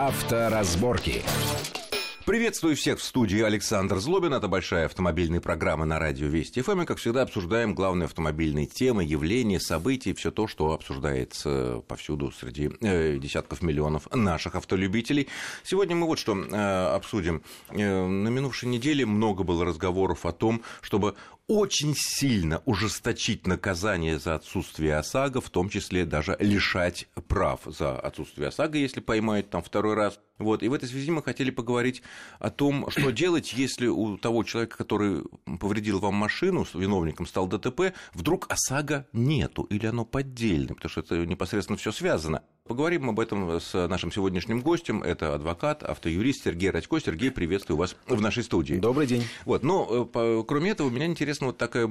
Авторазборки. Приветствую всех в студии Александр Злобин. Это большая автомобильная программа на радио Вести ФМ. И, как всегда, обсуждаем главные автомобильные темы, явления, события, все то, что обсуждается повсюду среди э, десятков миллионов наших автолюбителей. Сегодня мы вот что э, обсудим. Э, на минувшей неделе много было разговоров о том, чтобы очень сильно ужесточить наказание за отсутствие ОСАГО, в том числе даже лишать прав за отсутствие ОСАГО, если поймают там второй раз. Вот. И в этой связи мы хотели поговорить о том, что делать, если у того человека, который повредил вам машину, виновником стал ДТП, вдруг ОСАГО нету, или оно поддельное, потому что это непосредственно все связано. Поговорим об этом с нашим сегодняшним гостем. Это адвокат, автоюрист Сергей Радько. Сергей, приветствую вас в нашей студии. Добрый день. Вот, но э, кроме этого, меня интересно вот такая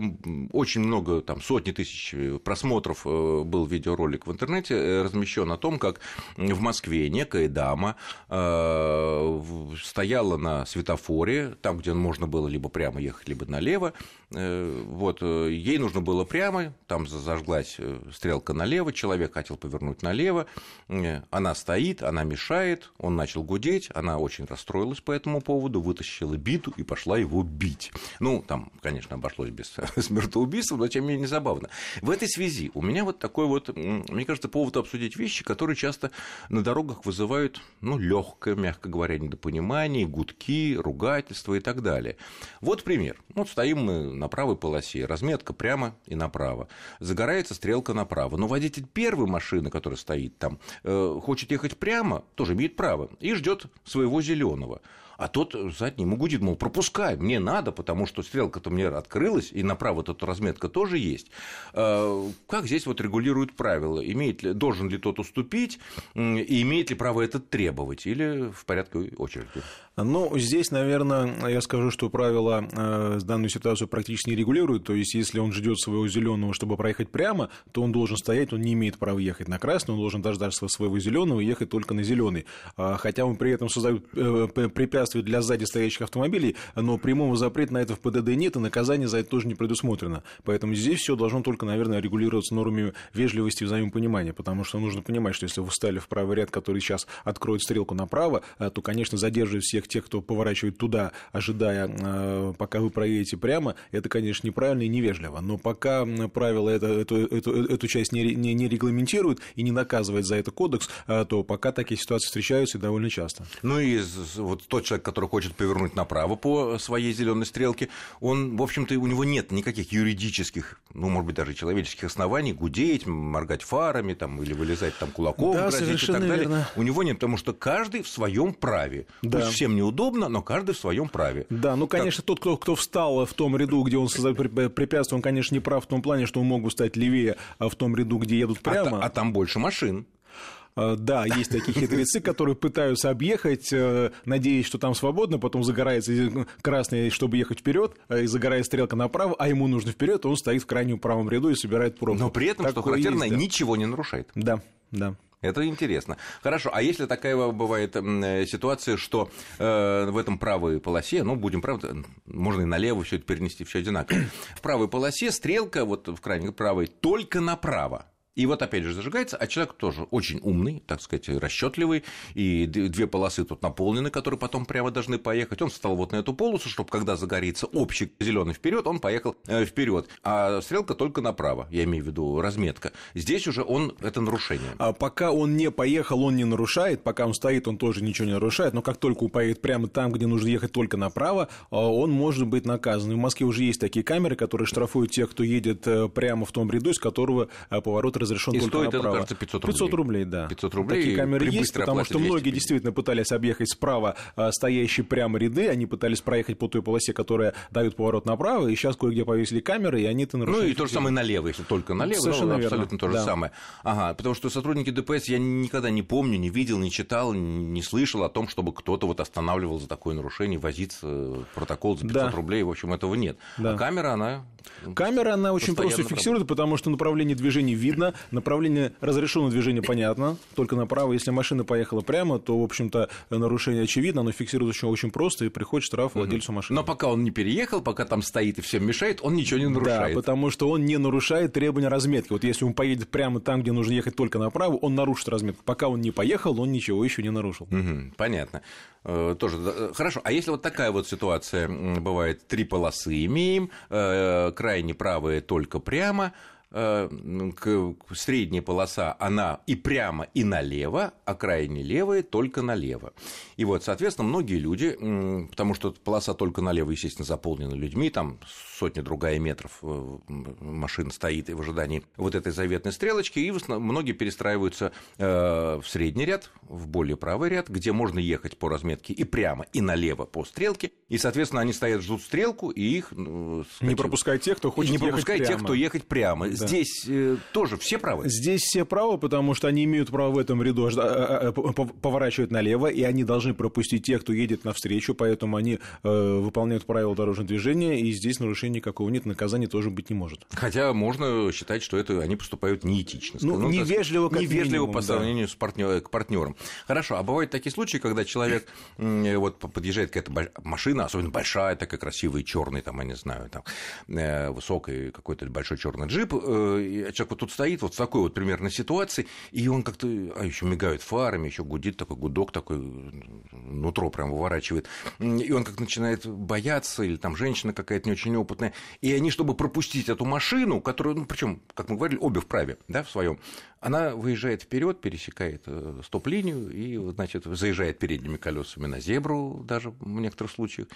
очень много, там сотни тысяч просмотров э, был видеоролик в интернете э, размещен о том, как в Москве некая дама стояла на светофоре, там, где можно было либо прямо ехать, либо налево. Вот, ей нужно было прямо, там зажглась стрелка налево, человек хотел повернуть налево, она стоит, она мешает, он начал гудеть, она очень расстроилась по этому поводу, вытащила биту и пошла его бить. Ну, там, конечно, обошлось без смертоубийства, но тем не менее забавно. В этой связи у меня вот такой вот, мне кажется, повод обсудить вещи, которые часто на дорогах вызывают, ну, легкое, мягко говоря, недопонимание, гудки, ругательства и так далее. Вот пример. Вот стоим мы на правой полосе, разметка прямо и направо. Загорается стрелка направо. Но водитель первой машины, которая стоит там, там э, хочет ехать прямо, тоже имеет право, и ждет своего зеленого а тот задний ему гудит, мол, пропускай, мне надо, потому что стрелка-то мне открылась, и направо тут разметка тоже есть. А, как здесь вот регулируют правила? Имеет ли, должен ли тот уступить, и имеет ли право это требовать, или в порядке очереди? Ну, здесь, наверное, я скажу, что правила э, данную ситуацию практически не регулируют, то есть, если он ждет своего зеленого, чтобы проехать прямо, то он должен стоять, он не имеет права ехать на красный, он должен дождаться своего зеленого и ехать только на зеленый. А, хотя он при этом создает э, препятствия для сзади стоящих автомобилей, но прямого запрета на это в ПДД нет, и наказание за это тоже не предусмотрено. Поэтому здесь все должно только, наверное, регулироваться нормами вежливости и взаимопонимания, потому что нужно понимать, что если вы встали в правый ряд, который сейчас откроет стрелку направо, э, то, конечно, задерживать всех тех, кто поворачивает туда, ожидая, э, пока вы проедете прямо, это, конечно, неправильно и невежливо. Но пока правила это, эту, эту, эту часть не, не, не регламентируют и не наказывает за это кодекс, э, то пока такие ситуации встречаются и довольно часто. Ну и вот тот человек, который хочет повернуть направо по своей зеленой стрелке, он, в общем-то, у него нет никаких юридических, ну, может быть, даже человеческих оснований гудеть, моргать фарами там, или вылезать там кулаком, да, грозить и так далее. Верно. У него нет, потому что каждый в своем праве. Да. Пусть всем неудобно, но каждый в своем праве. Да, ну, конечно, как... тот, кто, кто встал в том ряду, где он создает препятствие, он, конечно, не прав в том плане, что он мог бы стать левее а в том ряду, где едут а прямо. А, а там больше машин. Э, да, есть такие хитрецы, которые пытаются объехать, э, надеясь, что там свободно, потом загорается красный, чтобы ехать вперед, э, и загорает стрелка направо, а ему нужно вперед, он стоит в крайнем правом ряду и собирает пробку. Но при этом, Такое что характерно, есть, да. ничего не нарушает. Да, да. Это интересно. Хорошо, а если такая бывает ситуация, что э, в этом правой полосе, ну, будем правда, можно и налево все это перенести, все одинаково. В правой полосе стрелка, вот в крайней правой, только направо. И вот опять же зажигается, а человек тоже очень умный, так сказать, расчетливый, и две полосы тут наполнены, которые потом прямо должны поехать. Он встал вот на эту полосу, чтобы когда загорится общий зеленый вперед, он поехал э, вперед, а стрелка только направо, я имею в виду разметка. Здесь уже он это нарушение. А пока он не поехал, он не нарушает, пока он стоит, он тоже ничего не нарушает, но как только он поедет прямо там, где нужно ехать только направо, а, он может быть наказан. В Москве уже есть такие камеры, которые штрафуют тех, кто едет э, прямо в том ряду, из которого э, поворот разрешен и только стоит направо. это, кажется, 500 рублей. 500 рублей, да. 500 рублей. Такие камеры есть, потому что многие действительно пытались объехать справа а, стоящие прямо ряды, они пытались проехать по той полосе, которая дает поворот направо, и сейчас кое-где повесили камеры, и они это нарушают. Ну и то же самое налево, если только налево, Совершенно ну, абсолютно верно. то же да. самое. Ага, потому что сотрудники ДПС я никогда не помню, не видел, не читал, не слышал о том, чтобы кто-то вот останавливал за такое нарушение, возиться, протокол за 500 да. рублей, в общем, этого нет. Да. А камера, она Камера, она очень просто фиксирует, потому что направление движения видно, понятно, направление разрешенного движения понятно, только направо. Если машина поехала прямо, то, в общем-то, нарушение очевидно, оно фиксируется очень, очень просто, и приходит штраф владельцу машины. Но пока он не переехал, пока там стоит и всем мешает, он ничего не нарушает. Да, потому что он не нарушает требования разметки. Вот если он поедет прямо там, где нужно ехать только направо, он нарушит разметку. Пока он не поехал, он ничего еще не нарушил. Угу, понятно. Э, тоже э, хорошо. А если вот такая вот ситуация бывает, три полосы имеем, э, крайне правые только прямо, Э, средняя полоса, она и прямо, и налево, а крайне левая только налево. И вот, соответственно, многие люди, потому что полоса только налево, естественно, заполнена людьми, там сотня другая метров э, машин стоит и в ожидании вот этой заветной стрелочки, и многие перестраиваются э, в средний ряд, в более правый ряд, где можно ехать по разметке и прямо, и налево по стрелке, и, соответственно, они стоят, ждут стрелку, и их... Ну, сказать, не пропускать тех, кто хочет не пропускать тех, кто ехать прямо. Здесь э, тоже все правы? Здесь все правы, потому что они имеют право в этом ряду э, э, поворачивать налево, и они должны пропустить тех, кто едет навстречу, поэтому они выполняют правила дорожного движения, и здесь нарушения никакого нет, наказания тоже быть не может. Хотя можно считать, что это они поступают неэтично. Ну, ну невежливо, как невежливо минимум, по сравнению да. с партнер, к партнерам. Хорошо, а бывают такие случаи, когда человек вот подъезжает какая-то машина, особенно большая, такая красивая, черный, там, я не знаю, там, высокий какой-то большой черный джип, человек вот тут стоит вот в такой вот примерно ситуации, и он как-то, а еще мигают фарами, еще гудит такой гудок такой, нутро прям выворачивает, и он как начинает бояться, или там женщина какая-то не очень опытная, и они, чтобы пропустить эту машину, которую, ну, причем, как мы говорили, обе вправе, да, в своем, она выезжает вперед, пересекает э, стоп-линию и, значит, заезжает передними колесами на зебру даже в некоторых случаях.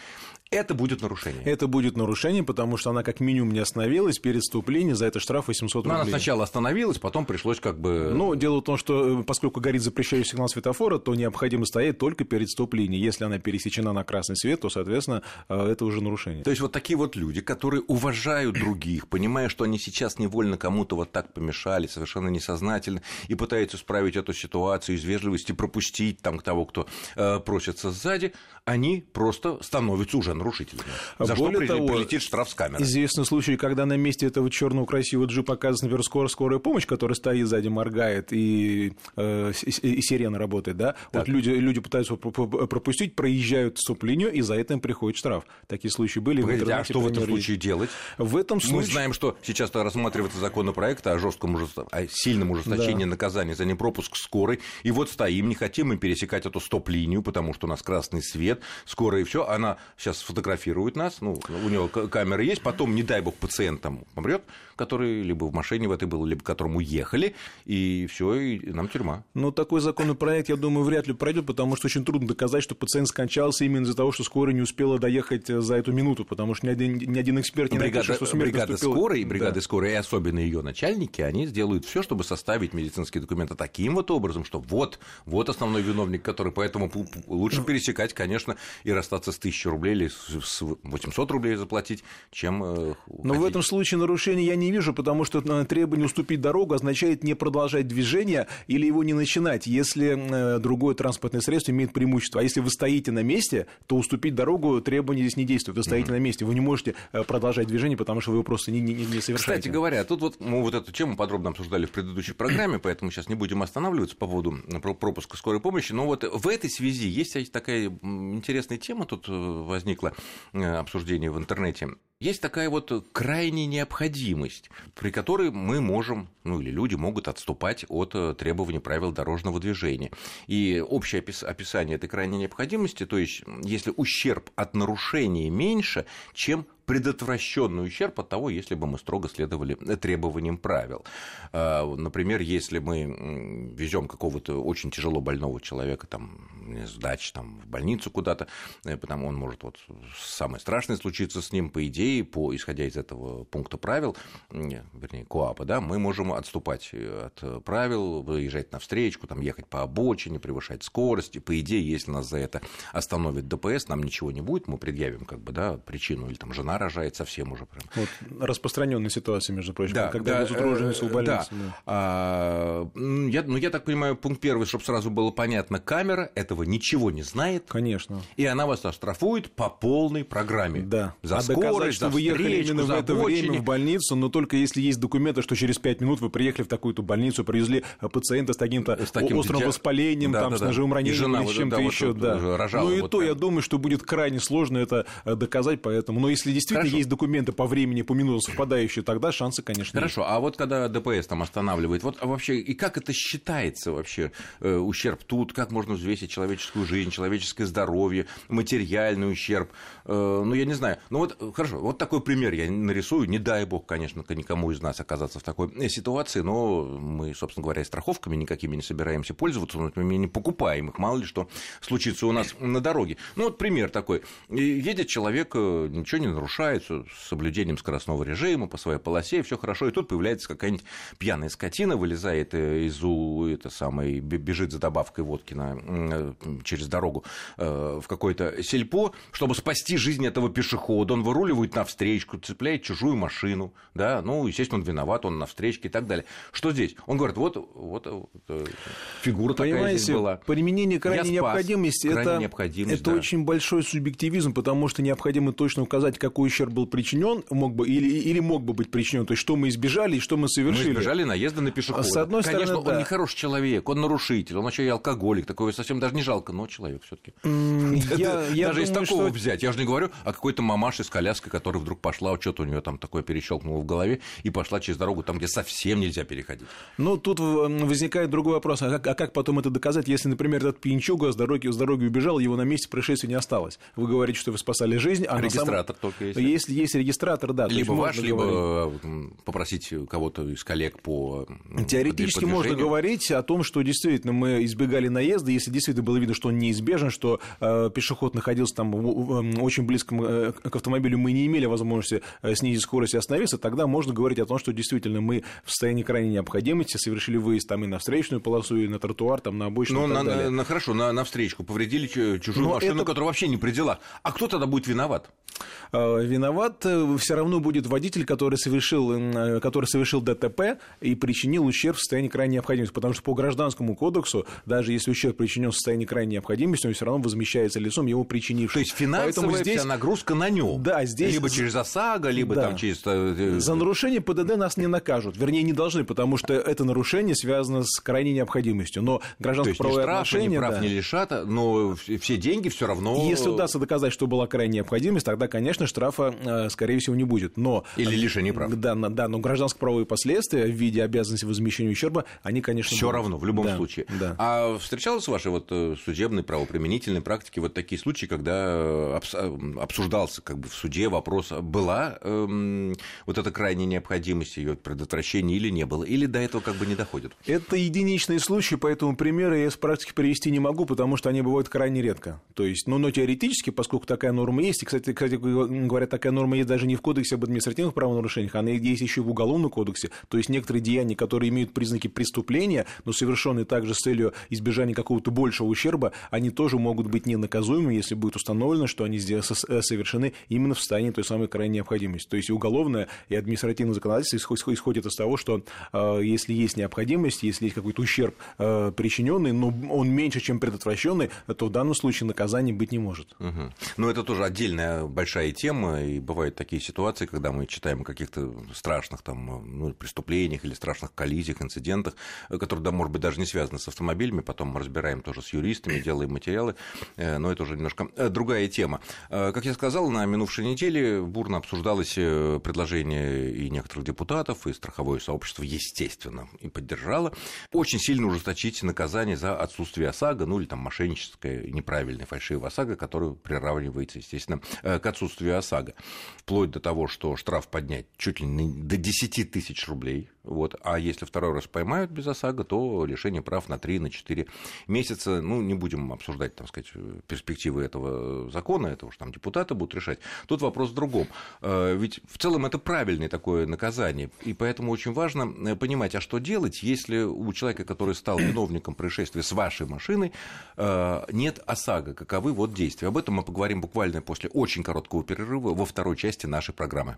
Это будет нарушение. Это будет нарушение, потому что она как минимум не остановилась перед стоп-линией, за это штраф 800 рублей. Но она сначала остановилась, потом пришлось как бы... Ну, дело в том, что э, поскольку горит запрещающий сигнал светофора, то необходимо стоять только перед стоп-линией. Если она пересечена на красный свет, то, соответственно, это уже нарушение. То есть вот такие вот люди, которые уважают других, понимая, что они сейчас невольно кому-то вот так помешали, совершенно несознательно, сознательно и пытается исправить эту ситуацию из вежливости, пропустить там того, кто э, просится сзади, они просто становятся уже нарушителями. За Более что того, прилетит штраф с камеры. Известны случаи, когда на месте этого черного красивого джипа оказывается, например, скорая, скорая помощь, которая стоит сзади, моргает, и, э, и сирена работает, да? Вот люди, люди пытаются пропустить, проезжают стоп-линию, и за это им приходит штраф. Такие случаи были. Погодите, в а что в этом случае делать? В этом случае... Мы знаем, что сейчас рассматривается законопроект о жестком о сильном ужесточении да. наказания за непропуск скорой, и вот стоим, не хотим мы пересекать эту стоп-линию, потому что у нас красный свет, скоро и все. Она сейчас сфотографирует нас, ну, у него камера есть, потом, не дай бог, пациент там помрет, который либо в машине в этой был, либо к которому ехали, и все, и нам тюрьма. Ну, такой законопроект, я думаю, вряд ли пройдет, потому что очень трудно доказать, что пациент скончался именно из-за того, что скорая не успела доехать за эту минуту, потому что ни один, ни один эксперт не бригада, напишет, что смерть бригада наступила... скорой, бригады да. скорой, и особенно ее начальники, они сделают все, чтобы составить медицинские документы таким вот образом, что вот, вот основной виновник, который поэтому лучше пересекать, конечно, и расстаться с 1000 рублей или с 800 рублей заплатить, чем... Э, Но в этом случае нарушения я не вижу, потому что э, требование уступить дорогу означает не продолжать движение или его не начинать, если э, другое транспортное средство имеет преимущество. А если вы стоите на месте, то уступить дорогу требование здесь не действует. Вы стоите mm-hmm. на месте, вы не можете продолжать движение, потому что вы его просто не, не, не совершаете. Кстати говоря, тут вот мы вот эту тему подробно обсуждали в предыдущей программе, поэтому сейчас не будем останавливаться по поводу пропуска скорой помощи, но вот в этой связи есть такая интересная тема, тут возникла обсуждение в интернете. Есть такая вот крайняя необходимость, при которой мы можем, ну или люди могут отступать от э, требований правил дорожного движения. И общее описание этой крайней необходимости, то есть если ущерб от нарушения меньше, чем предотвращенный ущерб от того, если бы мы строго следовали требованиям правил. А, например, если мы везем какого-то очень тяжело больного человека там, с дачи там, в больницу куда-то, э, потому он может вот самое страшное случиться с ним, по идее, по, исходя из этого пункта правил, вернее, КОАПа, да, мы можем отступать от правил, выезжать на встречку, там, ехать по обочине, превышать скорость. И, по идее, если нас за это остановит ДПС, нам ничего не будет, мы предъявим как бы, да, причину, или там жена рожает совсем уже прям. Вот распространенная ситуация, между прочим, да, когда да, в э, больницу. Да. Да. А, я, ну, я так понимаю, пункт первый, чтобы сразу было понятно, камера этого ничего не знает. Конечно. И она вас оштрафует по полной программе. Да. За а скорость, что вы ехали именно в это время в больницу, но только если есть документы, что через 5 минут вы приехали в такую-то больницу, привезли э, пациента с таким-то таким острым дя... воспалением, да, там, да, с ножевым ранением жена, или чем-то да, еще. Вот, да. Рожала, ну и вот то, прям. я думаю, что будет крайне сложно это э, доказать, поэтому. Но если действительно Хорошо. есть документы по времени, по минутам совпадающие, тогда шансы, конечно, Хорошо, есть. а вот когда ДПС там останавливает, вот а вообще, и как это считается вообще, э, ущерб тут, как можно взвесить человеческую жизнь, человеческое здоровье, материальный ущерб, э, ну, я не знаю. Ну, вот, хорошо, вот такой пример я нарисую, не дай бог, конечно, никому из нас оказаться в такой э, ситуации, но мы, собственно говоря, страховками никакими не собираемся пользоваться, но мы не покупаем их, мало ли что случится у нас на дороге. Ну, вот пример такой. Едет человек, э, ничего не нарушает, с соблюдением скоростного режима, по своей полосе, все хорошо, и тут появляется какая-нибудь пьяная скотина, вылезает из у это самое, бежит за добавкой водки на, через дорогу в какое-то сельпо, чтобы спасти жизнь этого пешехода. Он выруливает на встречку, цепляет чужую машину, да, ну, естественно, он виноват, он на встречке и так далее. Что здесь? Он говорит, вот, вот, вот э, фигура такая Понимаете, здесь была. применение крайней необходимости, это, необходимость, это да. очень большой субъективизм, потому что необходимо точно указать, какой ущерб был причинен, мог бы, или, или мог бы быть причинен, то есть что мы избежали и что мы совершили. Мы избежали наезда на пешехода. С одной Конечно, стороны, он да. не хороший человек, он нарушитель, он еще и алкоголик, такой совсем даже не жалко, но человек все таки Даже из такого взять. Я же не говорю о какой-то мамаше с коляской, которая вдруг пошла, что-то у нее там такое перещелкнуло в голове, и пошла через дорогу там, где совсем нельзя переходить. Ну, тут возникает другой вопрос. А как, а как потом это доказать, если, например, этот пьянчуга с дороги, с дороги убежал, его на месте происшествия не осталось? Вы говорите, что вы спасали жизнь, а Регистратор самом... только если. Если есть регистратор, да. Либо ваш, либо говорить. попросить кого-то из коллег по Теоретически можно говорить о том, что действительно мы избегали наезда, если действительно было видно, что он неизбежен, что э, пешеход находился там в, в, очень близком э, к автомобилю, мы не имели возможности э, снизить скорость и остановиться, тогда можно говорить о том, что действительно мы в состоянии крайней необходимости совершили выезд там и на встречную полосу, и на тротуар, там на обочину. Ну, на, на, на, хорошо, на, на встречку повредили чужую Но машину, это... которая вообще не при делах. А кто тогда будет виноват? Э, виноват все равно будет водитель, который совершил, который совершил ДТП и причинил ущерб в состоянии крайней необходимости. Потому что по гражданскому кодексу, даже если ущерб причинен в состоянии крайней необходимости, он все равно возмещается лицом его причинившим. То есть финансовая здесь... вся нагрузка на нем. Да, здесь... Либо через ОСАГО, либо да. там через... Э, э, За нарушение ПДД нас не накажут. Вернее, не должны, потому что это нарушение связано с крайней необходимостью. Но гражданское правовое отношение... ни прав да. не лишат, но все деньги все равно... Если удастся доказать, что была крайняя необходимость, тогда, конечно, штрафа, э, скорее всего, не будет. Но... Или лишение прав. Да, да, но гражданско-правовые последствия в виде обязанности возмещения ущерба, они, конечно... Все равно, в любом да, случае. Да. А встречалась в вашей вот судебной, правоприменительной практике вот такие случаи, когда обсуждался как бы в суде вопрос, была эм, вот эта крайняя необходимость ее предотвращения или не было, или до этого как бы не доходит? Это единичные случаи, поэтому примеры я с практики привести не могу, потому что они бывают крайне редко. То есть, ну, но теоретически, поскольку такая норма есть, и, кстати, кстати говоря, такая норма есть даже не в Кодексе об административных правонарушениях, она есть еще в Уголовном кодексе, то есть некоторые деяния, которые имеют признаки преступления, но совершенные также с целью избежания какого-то большего исущерба, они тоже могут быть ненаказуемы, если будет установлено, что они совершены именно в состоянии той самой крайней необходимости. То есть и уголовное, и административное законодательство исходит из того, что э, если есть необходимость, если есть какой-то ущерб э, причиненный, но он меньше, чем предотвращенный, то в данном случае наказания быть не может. Угу. Ну, это тоже отдельная большая тема, и бывают такие ситуации, когда мы читаем о каких-то страшных там, ну, преступлениях или страшных коллизиях, инцидентах, которые, да, может быть, даже не связаны с автомобилями, потом мы разбираем тоже с юристами, делаем материалы, э, но это уже немножко другая тема. Как я сказал, на минувшей неделе бурно обсуждалось э, предложение и некоторых депутатов, и страховое сообщество, естественно, и поддержало, очень сильно ужесточить наказание за отсутствие ОСАГО, ну или там мошенническое, неправильное, фальшивое ОСАГО, которое приравнивается, естественно, э, к отсутствию ОСАГО. Вплоть до того, что штраф поднять чуть ли не до 10 тысяч рублей, вот, а если второй раз поймают без ОСАГО, то лишение прав на 3-4 месяца, ну, не будем обсуждать, так сказать, перспективы этого закона, это уж там депутаты будут решать. Тут вопрос в другом. Э, ведь в целом это правильное такое наказание, и поэтому очень важно э, понимать, а что делать, если у человека, который стал виновником происшествия с вашей машиной, э, нет ОСАГО, каковы вот действия. Об этом мы поговорим буквально после очень короткого перерыва во второй части нашей программы.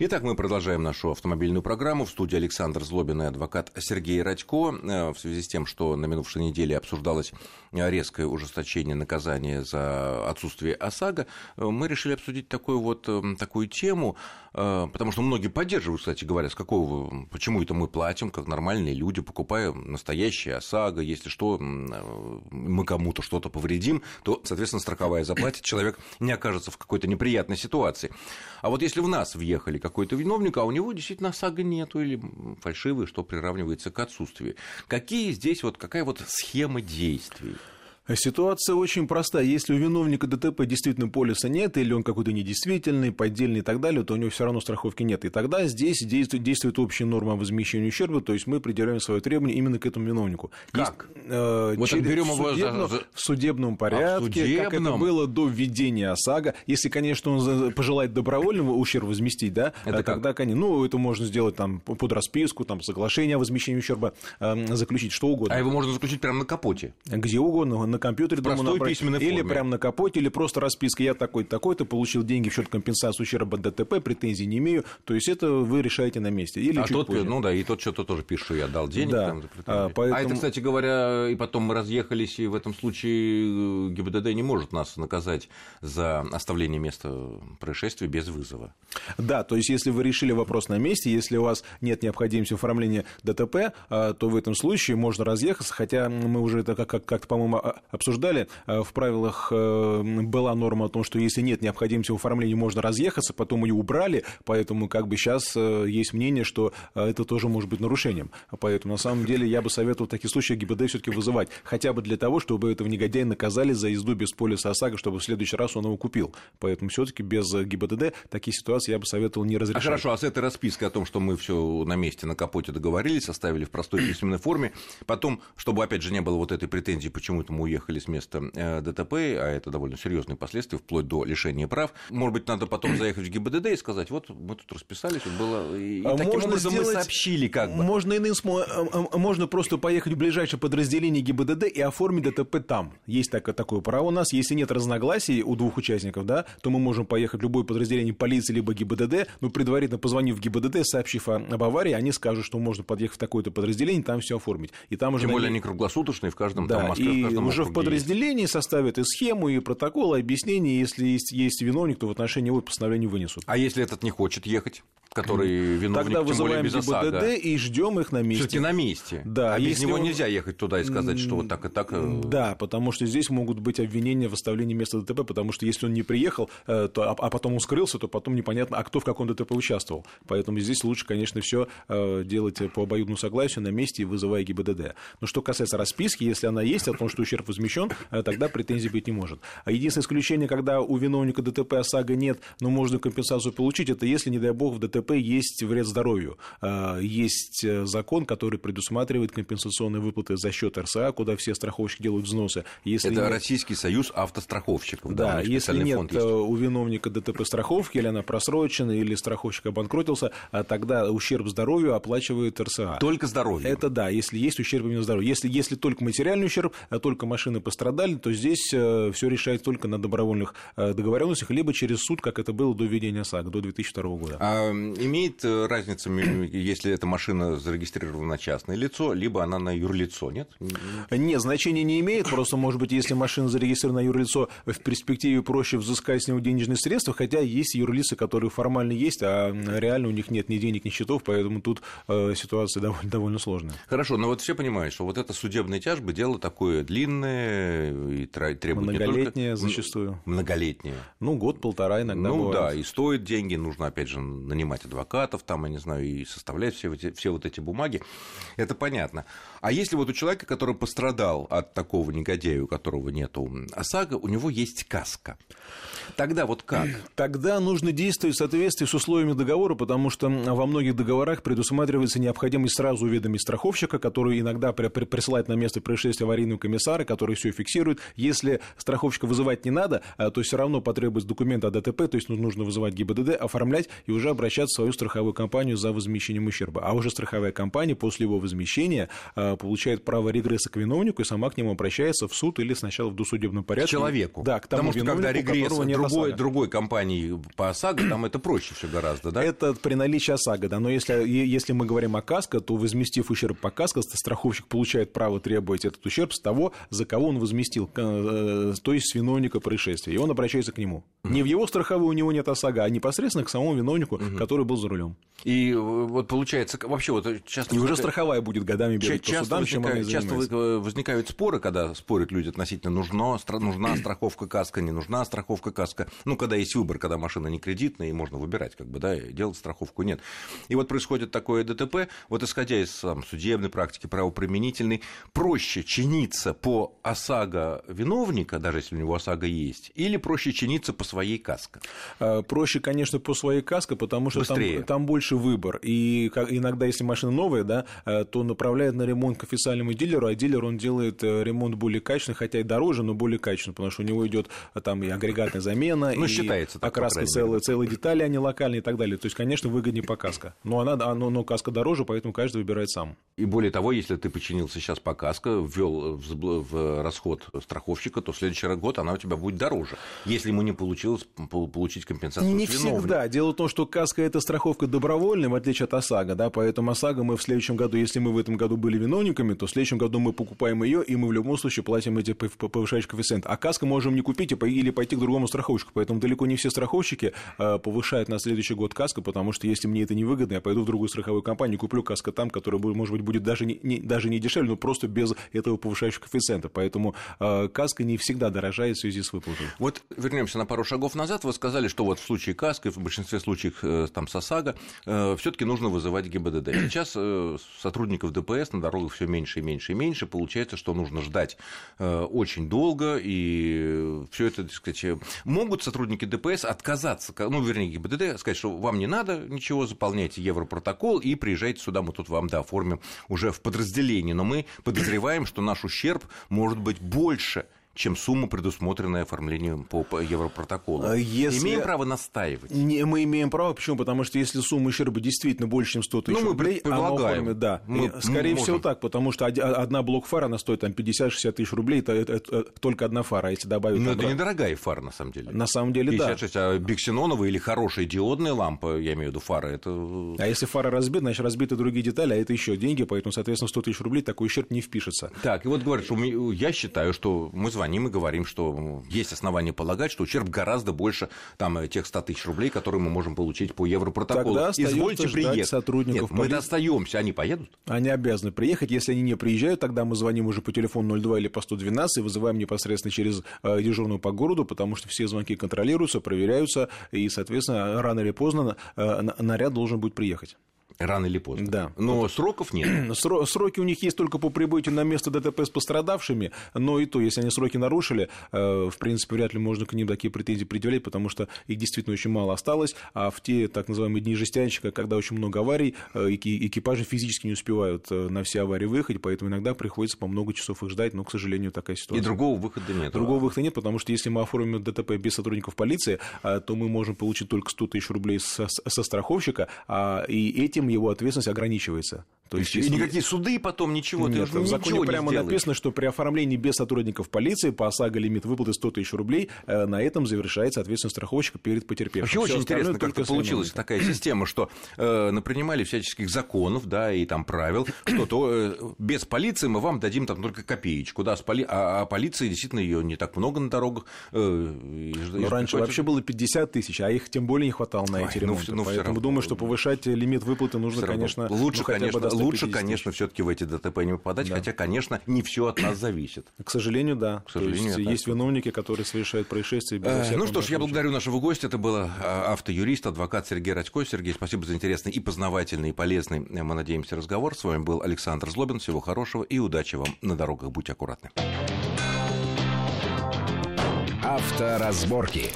Итак, мы продолжаем нашу автомобильную программу. В студии Александр Злобин и адвокат Сергей Радько. Э, в связи с тем, что на минувшей неделе обсуждалось резкое ужесточение наказания за отсутствие ОСАГО, э, мы решили обсудить такую вот такую тему, э, потому что многие поддерживают, кстати говоря, с какого, почему это мы платим, как нормальные люди, покупаем настоящее ОСАГО, если что, мы кому-то что-то повредим, то, соответственно, страховая заплатит, человек не окажется в какой-то неприятной ситуации. А вот если в нас въехали какой-то виновник, а у него действительно ОСАГО нету или фальшивый, что приравнивается к отсутствию. Какие здесь вот, какая вот схема действий? Ситуация очень простая. Если у виновника ДТП действительно полиса нет, или он какой-то недействительный, поддельный и так далее, то у него все равно страховки нет. И тогда здесь действует, действует общая норма возмещения ущерба, то есть мы предъявляем свое требование именно к этому виновнику. Как? Есть, э, вот через, берем в, судебном, за... в судебном порядке, а в судебном? как это было до введения ОСАГО. Если, конечно, он пожелает добровольного ущерба возместить, да, это тогда, конечно, ну, это можно сделать там под расписку, там, соглашение о возмещении ущерба, э, заключить что угодно. А его можно заключить прямо на капоте? Где угодно, на компьютере дома набрать, или прямо на капоте, или просто расписка, я такой-то, такой-то, получил деньги в счет компенсации ущерба ДТП, претензий не имею, то есть это вы решаете на месте. Или а тот, позже. ну да, и тот что-то тоже пишет, что я дал денег. Да. Там, а, поэтому... а это, кстати говоря, и потом мы разъехались, и в этом случае э, ГИБДД не может нас наказать за оставление места происшествия без вызова. Да, то есть если вы решили вопрос на месте, если у вас нет необходимости оформления ДТП, а, то в этом случае можно разъехаться, хотя мы уже это как-то, как по-моему, обсуждали, э, в правилах э, была норма о том, что если нет необходимости в оформлении, можно разъехаться, потом ее убрали, поэтому как бы сейчас э, есть мнение, что это тоже может быть нарушением. Поэтому на самом деле я бы советовал в таких случаях ГИБДД все-таки вызывать, хотя бы для того, чтобы этого негодяя наказали за езду без полиса ОСАГО, чтобы в следующий раз он его купил. Поэтому все-таки без ГИБДД такие ситуации я бы советовал не разрешать. А хорошо, а с этой распиской о том, что мы все на месте, на капоте договорились, оставили в простой письменной форме, потом, чтобы опять же не было вот этой претензии, почему это мы уехали с места э, ДТП, а это довольно серьезные последствия, вплоть до лишения прав. Может быть, надо потом заехать в ГИБДД и сказать, вот мы тут расписались, вот было... И а таким можно образом сделать... мы сообщили как бы. Можно иным можно просто поехать в ближайшее подразделение ГИБДД и оформить ДТП там. Есть так, такое право у нас. Если нет разногласий у двух участников, да, то мы можем поехать в любое подразделение полиции либо ГИБДД, но предварительно позвонив в ГИБДД, сообщив об аварии, они скажут, что можно подъехать в такое-то подразделение, там все оформить. И там уже Тем более они круглосуточные в каждом да, там, Москве, и в каждом уже в подразделении есть. составят и схему, и протокол, и объяснение. Если есть, есть виновник, то в отношении его постановление вынесут. А если этот не хочет ехать? Который виновник, Тогда вызываем без ГИБДД и ждем их на месте. Все-таки на месте. Да. А без него он... нельзя ехать туда и сказать, что вот так и так. Э, да, потому что здесь могут быть обвинения в оставлении места ДТП, потому что если он не приехал, э, то, а, а потом он скрылся, то потом непонятно, а кто в каком ДТП участвовал. Поэтому здесь лучше, конечно, все э, делать по обоюдному согласию на месте и вызывая ГИБДД. Но что касается расписки, если она есть о том, что ущерб возмещен, тогда претензий быть не может. А единственное исключение, когда у виновника ДТП ОСАГО нет, но можно компенсацию получить, это если, не дай бог, в ДТП есть вред здоровью. А, есть э, закон, который предусматривает компенсационные выплаты за счет РСА, куда все страховщики делают взносы. Если Это нет... Российский союз автостраховщиков. Да, если нет э, у виновника ДТП страховки, или она просрочена, или страховщик обанкротился, а тогда ущерб здоровью оплачивает РСА. Только здоровье? Это да, если есть ущерб именно здоровью. Если, если только материальный ущерб, а только машины пострадали, то здесь э, все решается только на добровольных договоренностях, либо через суд, как это было до введения САГ, до 2002 года. А имеет разница, если эта машина зарегистрирована на частное лицо, либо она на юрлицо, нет? Нет, значения не имеет, просто, может быть, если машина зарегистрирована на юрлицо, в перспективе проще взыскать с него денежные средства, хотя есть юрлицы, которые формально есть, а реально у них нет ни денег, ни счетов, поэтому тут э, ситуация довольно, довольно сложная. Хорошо, но вот все понимают, что вот это судебная тяжба, дело такое длинное и требует Многолетнее не только... зачастую. Многолетнее. Ну, год-полтора иногда Ну бывает. да, и стоит деньги, нужно, опять же, нанимать адвокатов, там, я не знаю, и составлять все, эти, все вот эти бумаги, это понятно. А если вот у человека, который пострадал от такого негодяя, у которого нету ОСАГО, у него есть каска, тогда вот как? Тогда нужно действовать в соответствии с условиями договора, потому что во многих договорах предусматривается необходимость сразу уведомить страховщика, который иногда присылает на место происшествия аварийного комиссара, который все фиксирует. Если страховщика вызывать не надо, а, то все равно потребуется документ о ДТП, то есть нужно вызывать ГИБДД, оформлять и уже обращаться в свою страховую компанию за возмещением ущерба. А уже страховая компания после его возмещения а, получает право регресса к виновнику и сама к нему обращается в суд или сначала в досудебном порядке. К человеку. Да, к тому Потому что когда регресс, другой, другой компании по ОСАГО, там это проще все гораздо, да? Это при наличии ОСАГО, да, но если, если мы говорим о КАСКО, то возместив ущерб по КАСКО, страховщик получает право требовать этот ущерб с того, за кого он возместил, э, то есть с виновника происшествия, и он обращается к нему. Не в его страховую у него нет ОСАГО, а непосредственно к самому виновнику, который был за рулем. И э, вот получается, вообще вот часто... И уже страховая будет годами бегать по Часто, судам, чем она часто вы- возникают споры, когда спорят люди относительно нужно, нужна страховка каска, не нужна страховка каска. Ну, когда есть выбор, когда машина не кредитная, и можно выбирать, как бы, да, и делать страховку нет. И вот происходит такое ДТП, вот исходя из там, судебной практики, правоприменительной, проще чиниться по ОСАГО виновника, даже если у него ОСАГО есть, или проще чиниться по своей каско. А, Проще, конечно, по своей каско, потому что Быстрее. там больше выбор. И как- иногда, если машина новая, да, э, то направляют на ремонт к официальному дилеру, а дилер он делает э, ремонт более качественный, хотя и дороже, но более качественный, потому что у него идет а, там и агрегатная замена, Ну, и считается так, окраска целые, целые детали, а не локальные и так далее. То есть, конечно, выгоднее по каско. Но она, но, но каска дороже, поэтому каждый выбирает сам. И более того, если ты починился сейчас по каско, ввел в, расход страховщика, то в следующий год она у тебя будет дороже, если ему не получилось пол- получить компенсацию Не всегда. Дело в том, что каска – это страховка добровольная, в отличие от ОСАГО, да, поэтому ОСАГО мы в следующем году, если мы в этом году были виновниками, то в следующем году мы покупаем ее, и мы в любом случае платим эти пов- повышающие коэффициенты. А каска можем не купить или пойти к другому страховщику, поэтому далеко не все страховщики э, повышают на следующий год каско, потому что если мне это невыгодно, я пойду в другую страховую компанию, куплю каска там, которая, может быть, будет даже не, не- даже не дешевле, но просто без этого повышающего коэффициента. Поэтому э, каска не всегда дорожает в связи с выплатой. Вот вернемся на пару шагов назад. Вы сказали, что вот в случае каска, и в большинстве случаев э, там с ОСАГО, все-таки нужно вызывать ГИБДД. Сейчас э, сотрудников ДПС на дорогах все меньше и меньше и меньше. Получается, что нужно ждать э, очень долго, и все это, так сказать, э, могут сотрудники ДПС отказаться, ка- ну, вернее, ГИБДД, сказать, что вам не надо ничего, заполняйте Европротокол и приезжайте сюда, мы тут вам, да, оформим уже в подразделении. Но мы подозреваем, что наш ущерб может быть больше, чем сумма, предусмотренная оформлением по Европротоколу. А если- Имеем право настаивать. Не, мы имеем право, почему? Потому что если сумма ущерба действительно больше, чем 100 тысяч Ну, мы рублей, предполагаем. оформит, да. Мы Скорее можем. всего так, потому что оди- одна блок-фара, она стоит там 50-60 тысяч рублей, это, это- это только одна фара, а если добавить... Там это недорогая фара, на самом деле. На самом деле, да. 56, а биксеноновая или хорошая диодная лампа, я имею в виду фара, это... А если фара разбита, значит, разбиты другие детали, а это еще деньги, поэтому, соответственно, 100 тысяч рублей такой ущерб не впишется. Так, и вот говорят, что мы- я считаю, что мы звоним и говорим, что есть основания полагать, что ущерб гораздо больше там, э, тех 100 тысяч рублей, которые мы можем получить по Европротоколу. Тогда Извольте приехать. сотрудников Нет, мы достаемся, они поедут? Они обязаны приехать. Если они не приезжают, тогда мы звоним уже по телефону 02 или по 112 и вызываем непосредственно через э, дежурную по городу, потому что все звонки контролируются, проверяются, и, соответственно, рано или поздно э, на- наряд должен будет приехать. Рано или поздно. Да. Но сроков нет. Сро- Сроки у них есть только по прибытию на место ДТП с пострадавшими, но и то, если они сроки нарушили, э, в принципе, вряд ли можно к ним такие претензии предъявлять, потому что их действительно очень мало осталось, а в те так называемые дни жестянщика, когда очень много аварий, э, эки- экипажи физически не успевают э, на все аварии выехать, поэтому иногда приходится по много часов их ждать, но, к сожалению, такая И ситуация. другого выхода нет. Другого выхода нет, потому что если мы оформим ДТП без сотрудников полиции, то мы можем получить только 100 тысяч рублей со, со страховщика, а, и этим его ответственность ограничивается. То есть, И если- никакие суды потом ничего, ты Нет, же в ничего законе не прямо сделаешь. написано, что при оформлении без сотрудников полиции по ОСАГО лимит выплаты 100 тысяч рублей, э, на этом завершается ответственность страховщика перед потерпевшим. Вообще Всё очень интересно, как получилась виновником. такая система, что э, напринимали всяческих законов, да, и там правил, что то э, без полиции мы вам дадим там только копеечку, да, с поли... а, а полиции действительно ее не так много на дорогах. э, и- и Но раньше вообще было 50 тысяч, а их тем более не хватало на Ой, эти ну, ремонты. ну, всё Поэтому думаю, что повышать лимит выплаты нужно, Всё равно. конечно, лучше, ну, хотя бы конечно, до 150 лучше, конечно, все-таки в эти ДТП не попадать, хотя, конечно, не все от нас зависит. К сожалению, да. К сожалению, То есть, есть виновники, которые совершают происшествия без Э, Ну что ж, я благодарю нашего гостя. Это был а, автоюрист, адвокат Сергей Радько. Сергей, спасибо за интересный и познавательный, и полезный, э, мы надеемся, разговор. С вами был Александр Злобин. Всего хорошего и удачи вам на дорогах. Будьте аккуратны. Авторазборки.